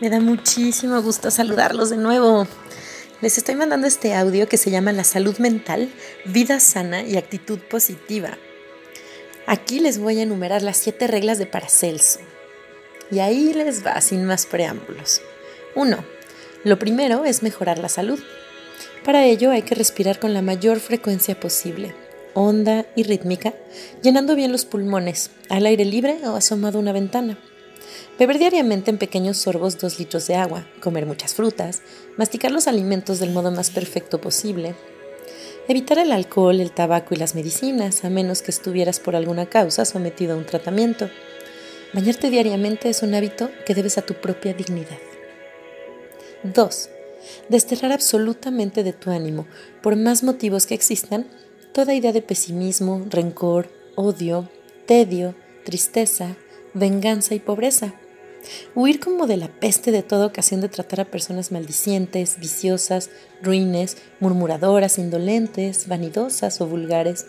Me da muchísimo gusto saludarlos de nuevo. Les estoy mandando este audio que se llama La salud mental, vida sana y actitud positiva. Aquí les voy a enumerar las siete reglas de Paracelso. Y ahí les va, sin más preámbulos. 1. Lo primero es mejorar la salud. Para ello hay que respirar con la mayor frecuencia posible, honda y rítmica, llenando bien los pulmones, al aire libre o asomado a una ventana. Beber diariamente en pequeños sorbos dos litros de agua, comer muchas frutas, masticar los alimentos del modo más perfecto posible, evitar el alcohol, el tabaco y las medicinas, a menos que estuvieras por alguna causa sometido a un tratamiento. Bañarte diariamente es un hábito que debes a tu propia dignidad. 2. Desterrar absolutamente de tu ánimo, por más motivos que existan, toda idea de pesimismo, rencor, odio, tedio, tristeza, venganza y pobreza. Huir como de la peste de toda ocasión de tratar a personas maldicientes, viciosas, ruines, murmuradoras, indolentes, vanidosas o vulgares,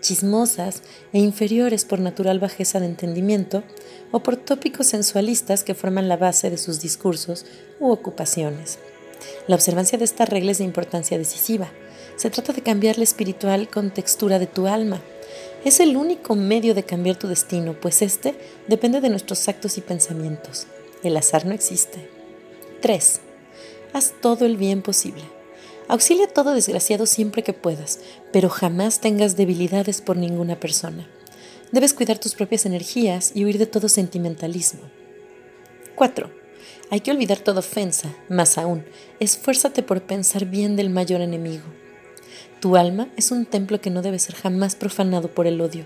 chismosas e inferiores por natural bajeza de entendimiento o por tópicos sensualistas que forman la base de sus discursos u ocupaciones. La observancia de esta regla es de importancia decisiva. Se trata de cambiar la espiritual contextura de tu alma, es el único medio de cambiar tu destino, pues este depende de nuestros actos y pensamientos. El azar no existe. 3. Haz todo el bien posible. Auxilia a todo desgraciado siempre que puedas, pero jamás tengas debilidades por ninguna persona. Debes cuidar tus propias energías y huir de todo sentimentalismo. 4. Hay que olvidar toda ofensa, más aún, esfuérzate por pensar bien del mayor enemigo. Tu alma es un templo que no debe ser jamás profanado por el odio.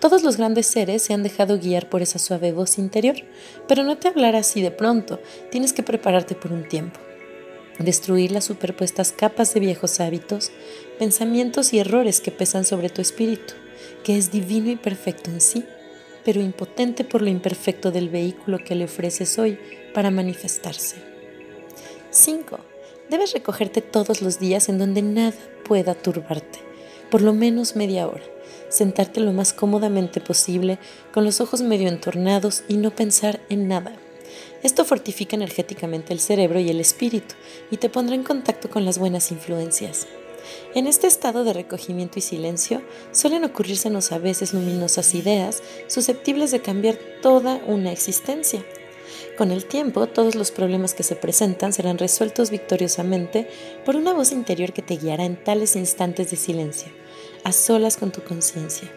Todos los grandes seres se han dejado guiar por esa suave voz interior, pero no te hablará así de pronto, tienes que prepararte por un tiempo. Destruir las superpuestas capas de viejos hábitos, pensamientos y errores que pesan sobre tu espíritu, que es divino y perfecto en sí, pero impotente por lo imperfecto del vehículo que le ofreces hoy para manifestarse. 5. Debes recogerte todos los días en donde nada pueda turbarte, por lo menos media hora. Sentarte lo más cómodamente posible, con los ojos medio entornados y no pensar en nada. Esto fortifica energéticamente el cerebro y el espíritu y te pondrá en contacto con las buenas influencias. En este estado de recogimiento y silencio suelen ocurrírsenos a veces luminosas ideas susceptibles de cambiar toda una existencia. Con el tiempo, todos los problemas que se presentan serán resueltos victoriosamente por una voz interior que te guiará en tales instantes de silencio, a solas con tu conciencia.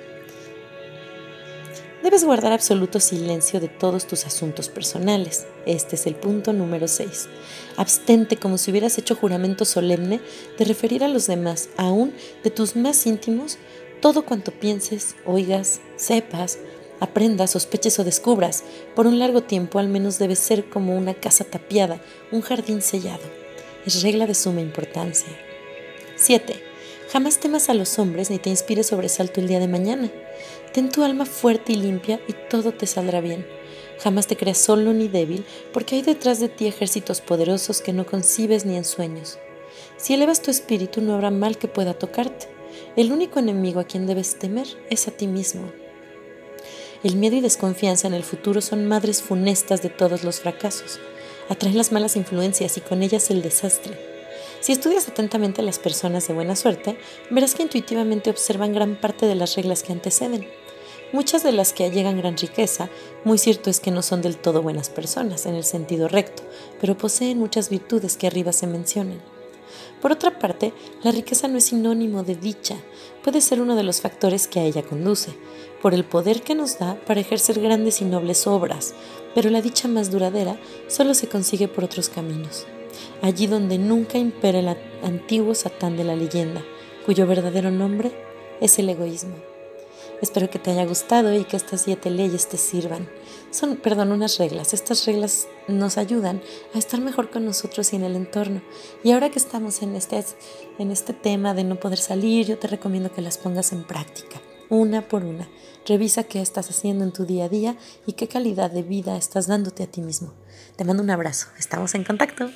Debes guardar absoluto silencio de todos tus asuntos personales. Este es el punto número 6. Abstente como si hubieras hecho juramento solemne de referir a los demás, aún de tus más íntimos, todo cuanto pienses, oigas, sepas aprendas, sospeches o descubras. Por un largo tiempo al menos debe ser como una casa tapiada, un jardín sellado. Es regla de suma importancia. 7. Jamás temas a los hombres ni te inspires sobresalto el día de mañana. Ten tu alma fuerte y limpia y todo te saldrá bien. Jamás te creas solo ni débil, porque hay detrás de ti ejércitos poderosos que no concibes ni en sueños. Si elevas tu espíritu no habrá mal que pueda tocarte. El único enemigo a quien debes temer es a ti mismo. El miedo y desconfianza en el futuro son madres funestas de todos los fracasos. Atraen las malas influencias y con ellas el desastre. Si estudias atentamente a las personas de buena suerte, verás que intuitivamente observan gran parte de las reglas que anteceden. Muchas de las que allegan gran riqueza, muy cierto es que no son del todo buenas personas en el sentido recto, pero poseen muchas virtudes que arriba se mencionan. Por otra parte, la riqueza no es sinónimo de dicha, puede ser uno de los factores que a ella conduce, por el poder que nos da para ejercer grandes y nobles obras, pero la dicha más duradera solo se consigue por otros caminos, allí donde nunca impera el antiguo Satán de la leyenda, cuyo verdadero nombre es el egoísmo. Espero que te haya gustado y que estas siete leyes te sirvan. Son, perdón, unas reglas. Estas reglas nos ayudan a estar mejor con nosotros y en el entorno. Y ahora que estamos en este, en este tema de no poder salir, yo te recomiendo que las pongas en práctica una por una. Revisa qué estás haciendo en tu día a día y qué calidad de vida estás dándote a ti mismo. Te mando un abrazo. Estamos en contacto.